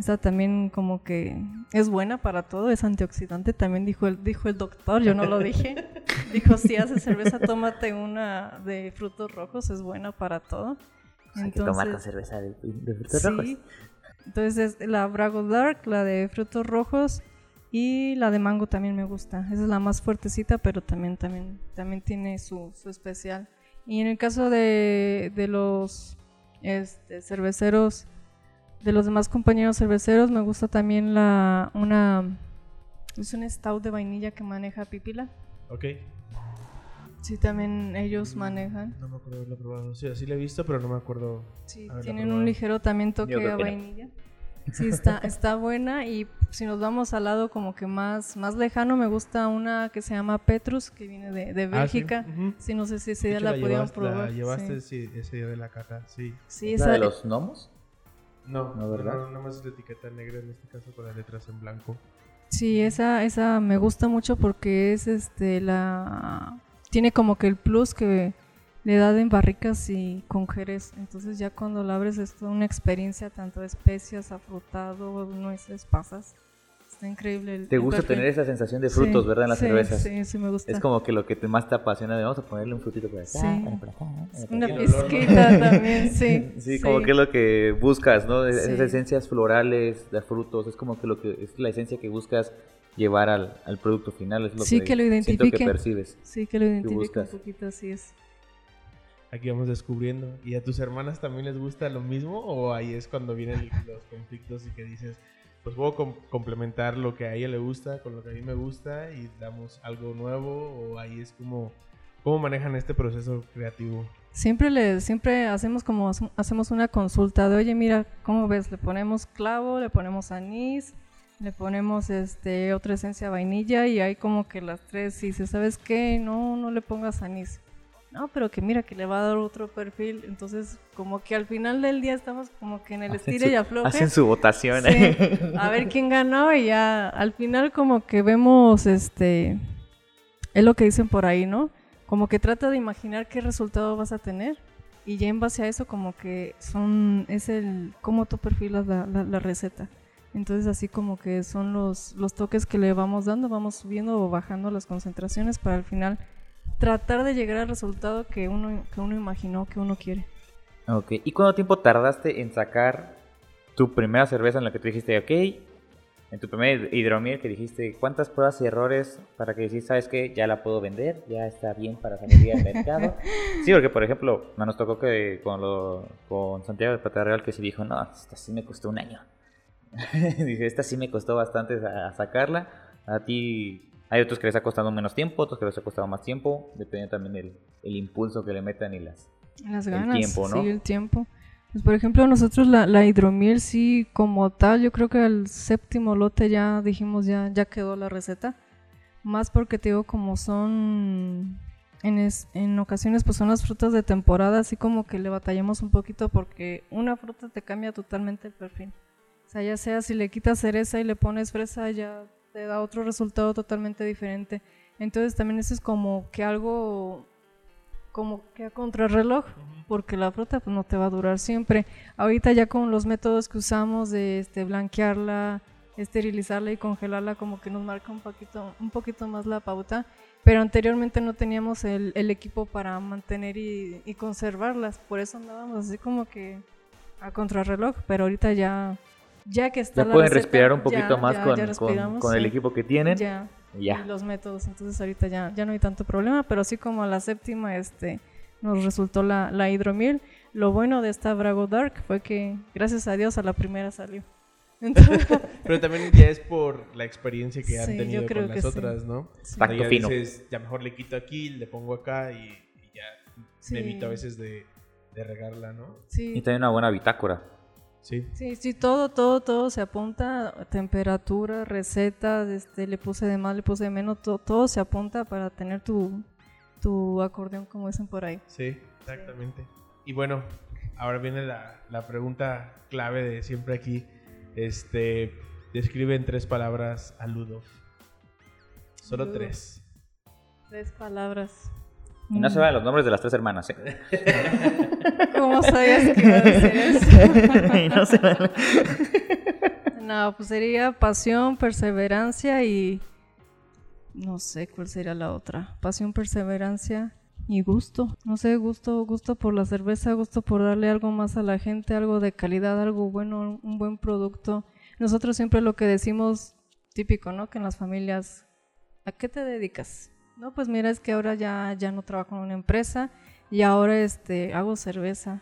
Esta también como que es buena para todo, es antioxidante. También dijo el, dijo el doctor, yo no lo dije. <laughs> dijo, si haces cerveza, tómate una de frutos rojos, es buena para todo. Hay que tomar con Entonces, cerveza de, de frutos rojos. sí. Entonces es la Brago Dark, la de frutos rojos y la de mango también me gusta. Esa es la más fuertecita, pero también, también, también tiene su, su especial. Y en el caso de, de los este, cerveceros, de los demás compañeros cerveceros, me gusta también la una es un stout de vainilla que maneja Pipila. Ok. Sí, también ellos manejan. No me acuerdo haberlo probado. Sí, así lo he visto, pero no me acuerdo. Sí, haberla tienen probado. un ligero también toque a que no. vainilla. Sí, está, <laughs> está buena y si nos vamos al lado como que más, más lejano, me gusta una que se llama Petrus, que viene de, de Ah, sí. Bélgica. Ujú. Sí, no sé si ese día la, la podían llevaste, la probar. llevaste sí. ese día de la caja, sí. Sí, ¿La esa, de los gnomos? No, No, ¿verdad? No, nada más es la etiqueta negra en este caso con las letras en blanco. sí, esa, esa me gusta mucho porque es este la tiene como que el plus que le da en barricas y con jerez. Entonces ya cuando la abres es toda una experiencia tanto de especias, afrutado, nueces, pasas. Está increíble. el- ¿Te el gusta perfil. tener esa sensación de frutos, Sí, verdad, en las sí, cervezas? Sí, sí me gusta. Es como que lo que te más te apasiona de vamos a ponerle un frutito por acá, Sí. por acá, Una el olor, ¿no? pizquita también, sí. <laughs> Sí, como que es lo que buscas, ¿no? Es- Sí. Esas esencias florales de frutos, es como que lo que es la esencia que buscas llevar al, al producto final, es lo Sí, que, que lo siento que identifique. percibes. Sí, que lo identifica un poquito, así es. Aquí vamos descubriendo. ¿Y a tus hermanas también les gusta lo mismo? ¿O ahí es cuando vienen los conflictos y que dices, pues puedo com- complementar lo que a ella le gusta con lo que a mí me gusta y damos algo nuevo? ¿O ahí es como, cómo manejan este proceso creativo? Siempre le, siempre hacemos como hacemos una consulta de, oye, mira, ¿cómo ves? Le ponemos clavo, le ponemos anís, le ponemos este otra esencia vainilla y hay como que las tres dice, ¿sabes qué? No, no le pongas anís. No, pero que mira que le va a dar otro perfil. Entonces, como que al final del día estamos como que en el Hacen estire su- y afloje. Hacen su votación. Sí, a ver quién ganó y ya al final como que vemos este es lo que dicen por ahí, ¿no? Como que trata de imaginar qué resultado vas a tener y ya en base a eso como que son es el cómo tú perfilas la, la- la receta. Entonces así como que son los, los toques que le vamos dando, vamos subiendo o bajando las concentraciones para al final tratar de llegar al resultado que uno, que uno imaginó, que uno quiere. Ok, ¿y cuánto tiempo tardaste en sacar tu primera cerveza en la que tú dijiste, ok, en tu primer hidromiel que dijiste, cuántas pruebas y errores para que decís, sabes que ya la puedo vender, ya está bien para salir al mercado? <laughs> Sí, porque por ejemplo, no nos tocó que con, lo, con Santiago de Plata Real que sí dijo, no, esta sí me costó un año. <laughs> Dije, esta sí me costó bastante a, a sacarla. A ti hay otros que les ha costado menos tiempo, otros que les ha costado más tiempo, dependiendo también del el impulso que le metan y las... Las El ganas, tiempo, ¿no? sí, el tiempo. Pues, por ejemplo, nosotros la, la hidromiel sí, como tal, yo creo que al séptimo lote ya dijimos, ya, ya quedó la receta. Más porque te digo, como son, en, es- en ocasiones, pues son las frutas de temporada, así como que le batallamos un poquito porque una fruta te cambia totalmente el perfil. O sea, ya sea si le quitas cereza y le pones fresa, ya te da otro resultado totalmente diferente. Entonces también eso es como que algo como que a contrarreloj, porque la fruta pues, no te va a durar siempre. Ahorita ya con los métodos que usamos de este, blanquearla, esterilizarla y congelarla, como que nos marca un poquito, un poquito más la pauta. Pero anteriormente no teníamos el, el equipo para mantener y, y conservarlas, por eso andábamos así como que a contrarreloj, pero ahorita ya, ya que está Ya la pueden receta, respirar un poquito ya- más ya- con, ya con- con el equipo que tienen. Ya, y ya. y los métodos. Entonces ahorita ya, ya no hay tanto problema, pero sí como a la séptima este, nos resultó la, la hidromiel. Lo bueno de esta Brago Dark fue que gracias a Dios a la primera salió. <laughs> Pero también ya es por la experiencia que han Sí, tenido con las que sí. otras, ¿no? Sí. Tacto ya fino. dices, ya mejor le quito aquí, le pongo acá y, y ya Sí. me evito a veces de, de regarla, ¿no? Sí. Y también una buena bitácora. Sí. Sí, sí, todo, todo, todo se apunta, temperatura, recetas, este, le puse de más, le puse de menos, to- todo se apunta para tener tu, tu acordeón, como dicen por ahí. Sí, exactamente. Y bueno, ahora viene la, la pregunta clave de siempre aquí. Este, describe en tres palabras a Ludo. Solo Ludo. tres. Tres palabras. Y no Mm, se van los nombres de las tres hermanas, ¿eh? <laughs> ¿Cómo <laughs> sabías que iba a decir eso? <laughs> Y no se van- No, pues sería pasión, perseverancia y no sé cuál sería la otra. Pasión, perseverancia y gusto. No sé, gusto, gusto por la cerveza, gusto por darle algo más a la gente, algo de calidad, algo bueno, un buen producto. Nosotros siempre lo que decimos típico, ¿no? Que en las familias, ¿a qué te dedicas? No, pues mira, es que ahora ya, ya no trabajo en una empresa y ahora este hago cerveza.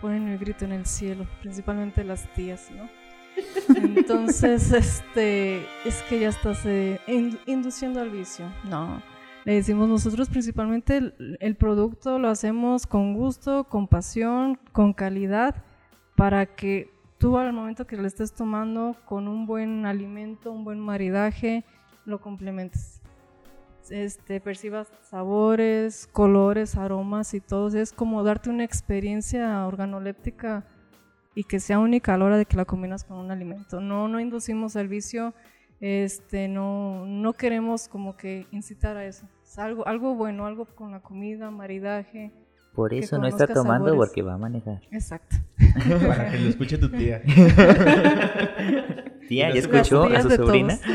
Ponen el grito en el cielo, principalmente las tías, ¿no? <laughs> Entonces, este, es que ya estás eh, in- induciendo al vicio. No, le decimos nosotros principalmente el, el producto lo hacemos con gusto, con pasión, con calidad, para que tú al momento que lo estés tomando con un buen alimento, un buen maridaje, lo complementes. Este, percibas sabores, colores, aromas y todo. Es como darte una experiencia organoléptica y que sea única a la hora de que la combinas con un alimento. No, no inducimos al vicio, este, no, no queremos como que incitar a eso. Es algo, algo bueno, algo con la comida, maridaje. Por eso no está tomando sabores. porque va a manejar. Exacto. <laughs> Para que lo escuche tu tía. <laughs> Tía, ¿ya escuchó a su sobrina? <laughs>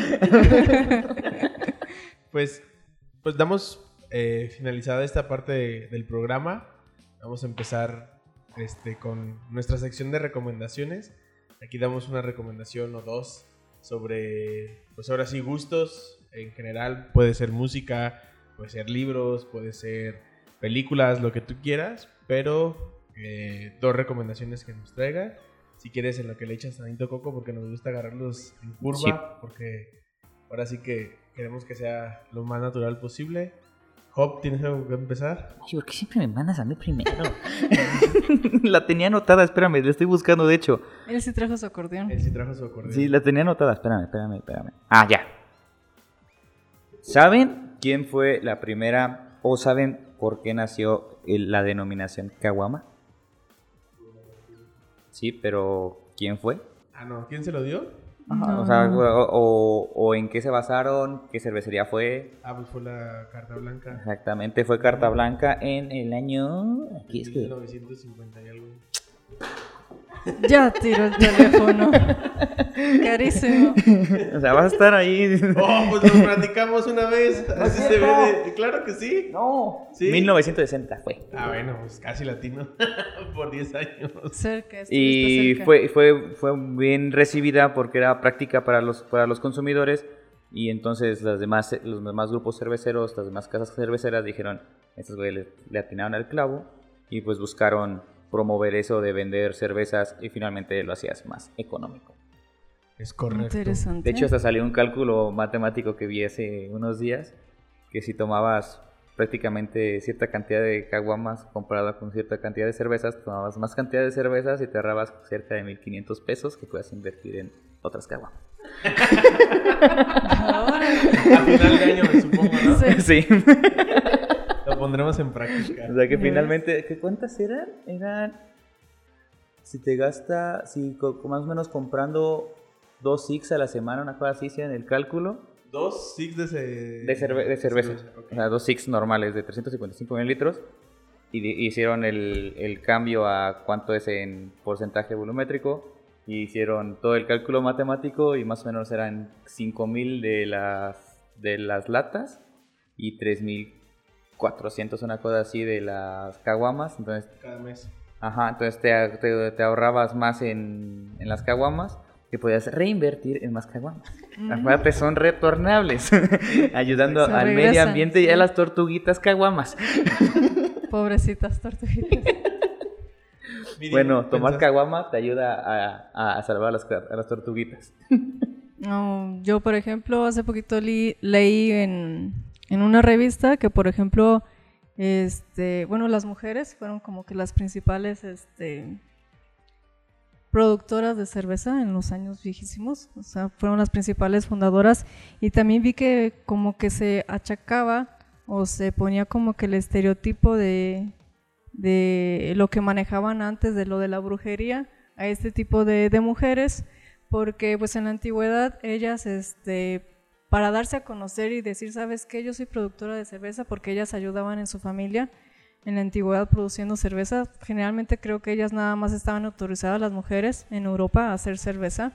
Pues, pues damos eh, finalizada esta parte de- del programa. Vamos a empezar este, con nuestra sección de recomendaciones. Aquí damos una recomendación o dos sobre, pues ahora sí, gustos en general. Puede ser música, puede ser libros, puede ser películas, lo que tú quieras. Pero eh, dos recomendaciones que nos traiga. Si quieres, en lo que le echas Anito Coco, porque nos gusta agarrarlos en curva. Sí. Porque ahora sí que queremos que sea lo más natural posible. Hop, ¿tienes algo que empezar? Ay, ¿por qué siempre me mandas a mí primero? <laughs> la tenía anotada, espérame, la estoy buscando, de hecho. Él sí trajo su acordeón. Él sí trajo su acordeón. Sí, la tenía anotada, espérame, espérame, espérame. Ah, ya. ¿Saben quién fue la primera o saben por qué nació el- la denominación Caguama? Sí, pero ¿quién fue? Ah, no. ¿Quién se lo dio? Ajá, No. O sea, o, o- o en qué se basaron, qué cervecería fue. Ah, pues fue la carta blanca. Exactamente, fue Carta Blanca en el año... Aquí es que... 1950 y algo. Ya tiró el teléfono. Carísimo. O sea, vas a estar ahí... Oh, pues lo platicamos una vez. Así se ve. de- Claro que sí. No. Sí. 1960 fue. Ah, bueno, pues casi latino. <laughs> Por 10 años. Cerca, Y cerca. fue, fue, fue bien recibida porque era práctica para los, para los consumidores y entonces las demás, los demás grupos cerveceros, las demás casas cerveceras dijeron, estos güeyes le, le atinaron al clavo y pues buscaron promover eso de vender cervezas y finalmente lo hacías más económico. Es correcto. Interesante. De hecho, hasta salió un cálculo matemático que vi hace unos días, que si tomabas prácticamente cierta cantidad de caguamas comparada con cierta cantidad de cervezas, tomabas más cantidad de cervezas y te ahorrabas cerca de 1.500 pesos que puedas invertir en otras caguamas. <laughs> Ahora, A final de año, me supongo, ¿no? Sí. <laughs> Sí. <laughs> Lo pondremos en práctica. o sea que finalmente, ¿qué cuántas eran? Eran, si te gasta, si más o menos comprando dos six a la semana, una cosa así, hicieron el cálculo, Dos six de, ce- De, cerve- de cervezas. ok. O sea, dos six normales de 355 mililitros. Y hicieron el, el cambio a cuánto es en porcentaje volumétrico. Y hicieron todo el cálculo matemático y más o menos eran 5000 de las, de las latas y 3400, una cosa así, de las caguamas. Entonces, Cada mes. ajá, entonces te, te- te ahorrabas más en, en las caguamas y podías reinvertir en más caguamas. Mm. Acuérdate, son retornables, <laughs> ayudando Se al medio ambiente y a las tortuguitas caguamas. <laughs> Pobrecitas tortuguitas. bueno, tomar caguama te ayuda a, salvar a las, a las tortuguitas. No, yo, por ejemplo, hace poquito leí en, en, una revista que, por ejemplo, este, bueno, las mujeres fueron como que las principales este, productoras de cerveza en los años viejísimos, o sea, fueron las principales fundadoras. Y también vi que como que se achacaba o se ponía como que el estereotipo de, de lo que manejaban antes de lo de la brujería a este tipo de, de mujeres, porque pues en la antigüedad ellas, este, para darse a conocer y decir, sabes qué, yo soy productora de cerveza, porque ellas ayudaban en su familia, en la antigüedad produciendo cerveza. Generalmente creo que ellas nada más estaban autorizadas, las mujeres en Europa, a hacer cerveza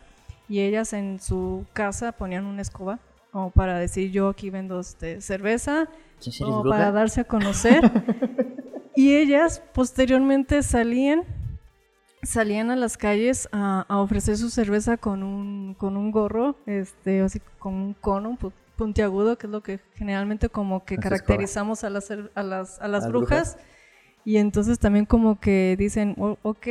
y ellas en su casa ponían una escoba como para decir yo aquí vendo este, cerveza, como para darse a conocer. <laughs> y ellas posteriormente salían salían a las calles a, ofrecer su cerveza con un, con un gorro, este, así con un cono, puntiagudo, que es lo que generalmente como que caracterizamos a las, a las, a las brujas. Y entonces también como que dicen, ok,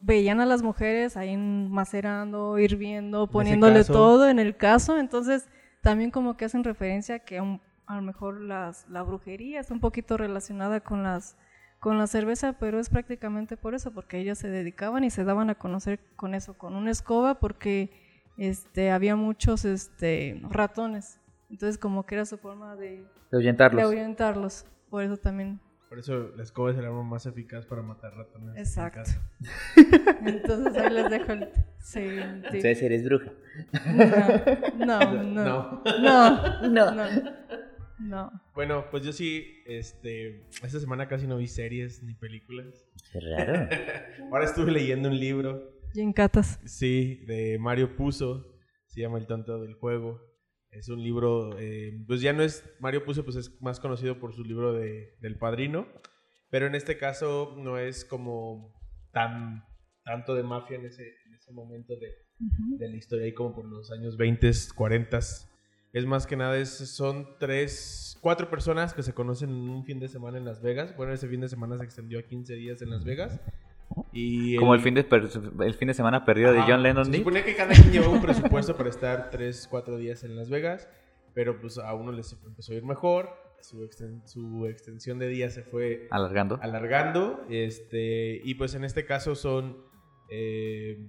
veían a las mujeres ahí macerando, hirviendo, poniéndole todo en el caso. Entonces también como que hacen referencia que a, lo mejor las, la brujería es un poquito relacionada con las con la cerveza, pero es prácticamente por eso, porque ellas se dedicaban y se daban a conocer con eso, con una escoba, porque este, había muchos este, ratones. Entonces como que era su forma de, ahuyentarlos. De ahuyentarlos. Por eso también. Por eso la escoba es el arma más eficaz para matar ratones. Exacto. <laughs> Entonces ahí les dejo el... Sí, Entonces eres bruja. No, no, <laughs> no, no, no, no. Bueno, pues yo sí, este, esta semana casi no vi series ni películas. Qué raro. <laughs> Ahora estuve leyendo un libro y en catas. Sí, de Mario Puzo. Se llama El tonto del juego. Es un libro, eh, pues ya no es Mario Puzo, pues es más conocido por su libro de, del Padrino. Pero en este caso no es como tan tanto de mafia en ese, en ese momento de, de, la historia, ahí como por los años 20, 40. Es más que nada, es, son tres, cuatro personas que se conocen en un fin de semana en Las Vegas. Bueno, ese fin de semana se extendió a 15 días en Las Vegas. Como el fin, de, el fin de semana perdido de John Lennon. Se supone que cada quien llevó un presupuesto para estar 3, 4 días en Las Vegas, pero pues a uno les empezó a ir mejor, su, su extensión de días se fue alargando. alargando este, y pues en este caso son... Eh,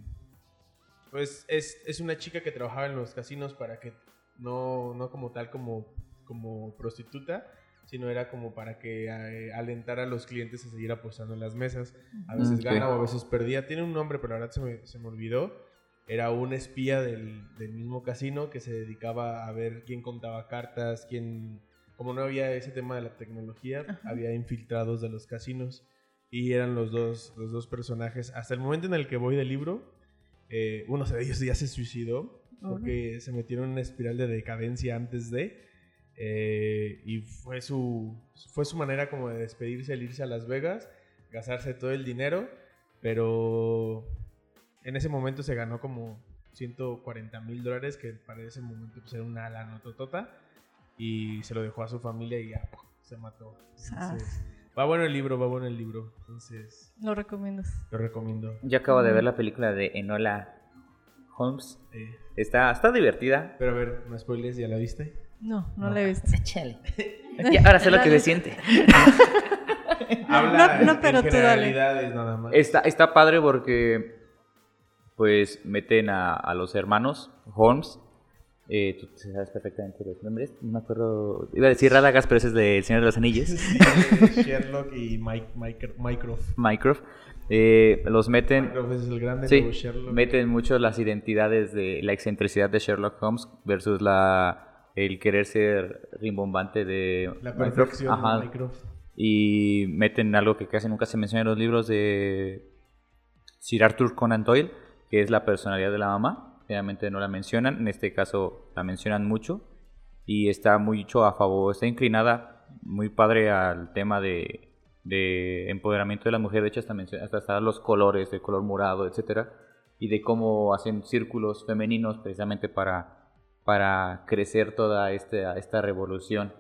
pues es, es, una chica que trabajaba en los casinos para que no, no como tal como, como prostituta, sino era como para que eh, alentara a los clientes a seguir apostando en las mesas. A veces gana o a veces perdía. Tiene un nombre, pero la verdad se me, se me olvidó. Era un espía del, del, mismo casino que se dedicaba a ver quién contaba cartas, quién... Como no había ese tema de la tecnología, había infiltrados de los casinos y eran los dos, los dos personajes. Hasta el momento en el que voy del libro, eh, uno de ellos ya se suicidó porque se metieron en una espiral de decadencia antes de... Eh, y fue su, fue su manera como de despedirse, el irse a Las Vegas, gastarse todo el dinero, pero en ese momento se ganó como 140 mil dólares, que para ese momento pues, era una lanototota, y se lo dejó a su familia y ya se mató. va bueno el libro, va bueno el libro. Entonces, lo recomiendo. Lo recomiendo. Yo acabo de ver la película de Enola Holmes. Está, está divertida. Pero a ver, no spoilers, ¿ya la viste? No, no, la he visto. Échale. ahora sé lo <laughs> que se siente. <laughs> Habla no, pero en generalidades nada más. Está, está padre porque pues meten a, a los hermanos Holmes. Eh, tú sabes perfectamente los nombres. No me acuerdo. Iba a decir Radagast, pero ese es de El Señor de los Anillos. <laughs> Sherlock y Mike, Mycroft. Mycroft. Eh, los meten. Mycroft es el grande. Sí, meten mucho las identidades de la excentricidad de Sherlock Holmes versus la el querer ser rimbombante de la perfección de Minecraft. Y meten algo que casi nunca se menciona en los libros de Sir Arthur Conan Doyle, que es la personalidad de la mamá. Obviamente no la mencionan, en este caso la mencionan mucho y está mucho a favor, está inclinada muy padre al tema de, de empoderamiento de la mujer, de hecho hasta, hasta, hasta los colores, el color morado, etcétera, y de cómo hacen círculos femeninos precisamente para para crecer toda esta, esta revolución.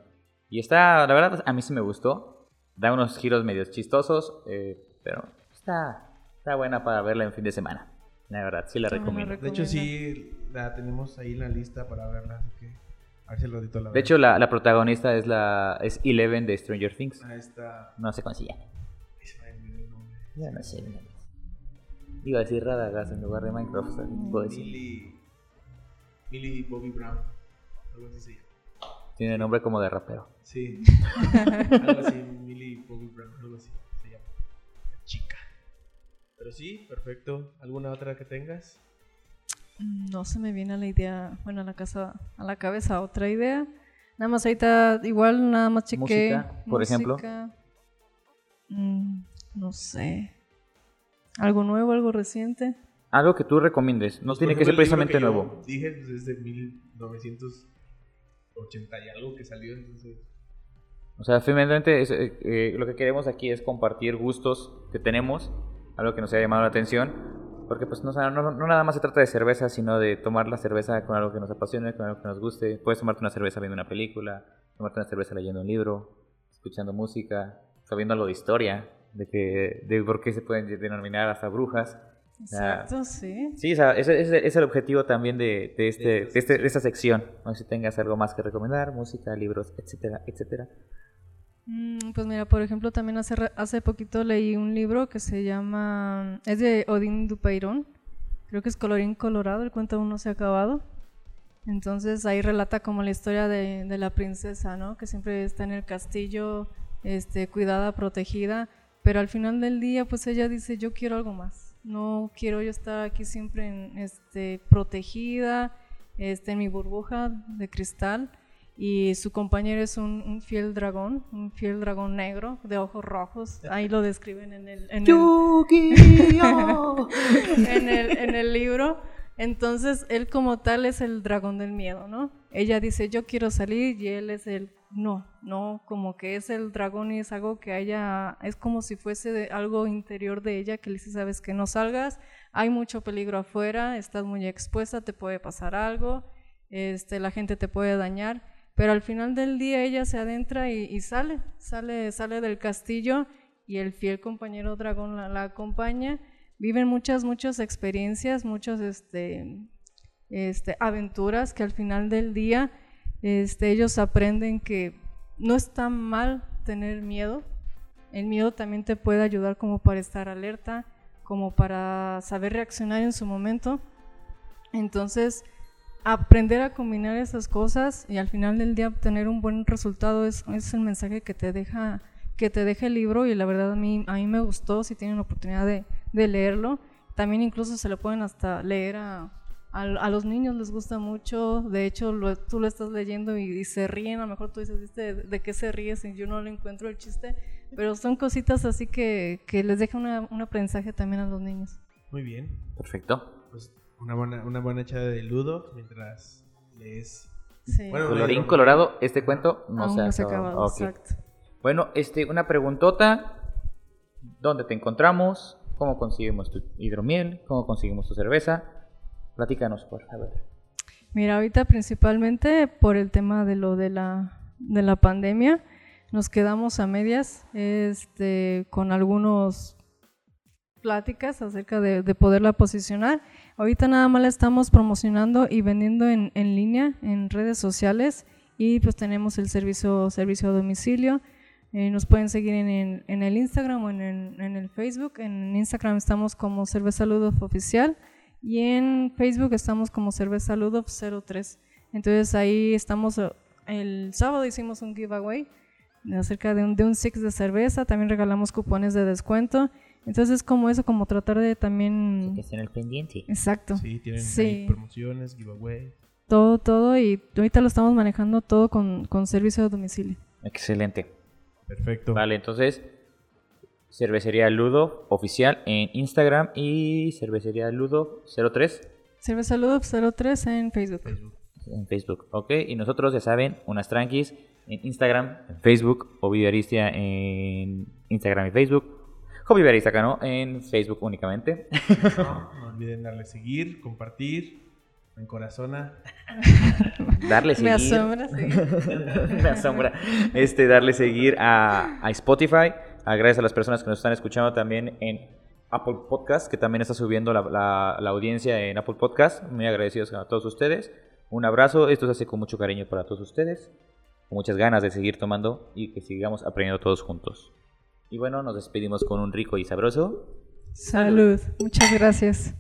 Y está, la verdad, a mí sí me gustó. Da unos giros medio chistosos, eh, pero está, Está buena para verla en fin de semana. La verdad, sí la Ah, recomiendo. rec- De hecho, sí, la tenemos ahí en la lista para verla, así que a ver si el ratito la De vemos. hecho, la, la protagonista es la es Eleven de Stranger Things. Ahí está. No se nombre. Ya no sé. no. Iba a decir Radagast en lugar de Minecraft. ¿sabes? Puedo decir. Millie. Millie Bobby Brown. Algo así se llama. Tiene nombre como de rapero. Sí. <laughs> algo así, Millie Bobby Brown. Algo así. Pero sí, perfecto. ¿Alguna otra que tengas? No se me viene a la idea, bueno, a la casa, a la cabeza otra idea. Nada más ahorita, igual nada más chequé. Música, por ejemplo. Mm, no sé. Algo nuevo, algo reciente. Algo que tú recomiendes. No Pues, tiene que ser precisamente que nuevo. Dije, pues es de 1980 y algo que salió, entonces. O sea, finalmente es, eh, eh, lo que queremos aquí es compartir gustos que tenemos, algo que nos haya llamado la atención, porque pues no, no, no- nada más se trata de cerveza, sino de tomar la cerveza con algo que nos apasione, con algo que nos guste. Puedes tomarte una cerveza viendo una película, tomarte una cerveza leyendo un libro, escuchando música, sabiendo algo de historia, de que de por qué se pueden denominar hasta brujas. sea, Exacto, sí. Sí, o sea, ese, ese es el objetivo también de, de este, de, este- de esta sección. No sé si tengas algo más que recomendar, música, libros, etcétera, etcétera. Mm, Pues mira, por ejemplo, también hace, hace poquito leí un libro que se llama, es de Odín Dupeirón, creo que es Colorín Colorado, el cuento aún no se ha acabado. Entonces ahí relata como la historia de, de la princesa, ¿no? Que siempre está en el castillo, este, cuidada, protegida, pero al final del día, pues ella dice, yo quiero algo más. No quiero yo estar aquí siempre en, este, protegida, este, en mi burbuja de cristal. Y su compañero es un, un fiel dragón, un fiel dragón negro de ojos rojos. Ahí lo describen en el, en el, <laughs> en el, en el libro. Entonces, él como tal es el dragón del miedo, ¿no? Ella dice, yo quiero salir y él es el, no, no, como que es el dragón y es algo que a ella, es como si fuese de- algo interior de ella que le dice, sabes que no salgas, hay mucho peligro afuera, estás muy expuesta, te puede pasar algo, este, la gente te puede dañar, pero al final del día ella se adentra y, sale, sale, sale del castillo y el fiel compañero dragón la, la acompaña. Viven muchas, muchas experiencias, muchas este, este, aventuras que al final del día este, ellos aprenden que no está mal tener miedo. El miedo también te puede ayudar como para estar alerta, como para saber reaccionar en su momento. Entonces, aprender a combinar esas cosas y al final del día obtener un buen resultado es, es el mensaje que te deja que te deja el libro y la verdad a mí, a mí me gustó si tienen la oportunidad de, de leerlo. También incluso se lo pueden hasta leer a, a, a los niños, les gusta mucho. De hecho, lo- tú lo estás leyendo y, y se ríen. A lo mejor tú dices, ¿viste? ¿De, de qué se ríes? Y yo no le encuentro el chiste. Pero son cositas así que, que les deja una, un aprendizaje también a los niños. Muy bien. Perfecto. Una buena, una buena echada de ludo mientras lees. Sí. Bueno, Colorín colorado, este cuento no Aún se ha no se acabado. exacto. Bueno, este, una preguntota. ¿Dónde te encontramos? ¿Cómo conseguimos tu hidromiel? ¿Cómo conseguimos tu cerveza? Platícanos, por favor. Mira, ahorita principalmente por el tema de lo de la, de la pandemia, nos quedamos a medias este, con algunos pláticas acerca de, de poderla posicionar. Ahorita nada más la estamos promocionando y vendiendo en, en línea, en redes sociales y pues tenemos el servicio, servicio a domicilio. Eh, nos pueden seguir en, en- el Instagram o en, en el Facebook. En Instagram estamos como Cerveza Ludov Oficial y en Facebook estamos como Cerveza Ludov 03. Entonces ahí estamos, eh, el sábado hicimos un giveaway acerca de un, de un six de cerveza, también regalamos cupones de descuento. Entonces es como eso, como tratar de también... Que estén al pendiente. Exacto. Sí, tienen Sí. ahí promociones, giveaway. Todo, todo y ahorita lo estamos manejando todo con, con servicio a domicilio. Excelente. Perfecto. Vale, entonces, Cervecería Ludo oficial en Instagram y Cervecería Ludo 03 Cerveza Ludov 03 en Facebook. Facebook. en Facebook, ¿ok? Y nosotros, ya saben, unas tranquis en Instagram, en Facebook, o Vivaristia en Instagram y Facebook. Hobby Berizaca, ¿no? En Facebook únicamente. No, no olviden darle seguir, compartir, en corazona. Darle seguir. Me asombra, sí. <laughs> Me asombra. Este, darle seguir a, a Spotify. Agradezco a las personas que nos están escuchando también en Apple Podcast, que también está subiendo la, la, la audiencia en Apple Podcast. Muy agradecidos a todos ustedes. Un abrazo. Esto se hace con mucho cariño para todos ustedes. Con muchas ganas de seguir tomando y que sigamos aprendiendo todos juntos. Y bueno, nos despedimos con un rico y sabroso. Salud. Muchas gracias.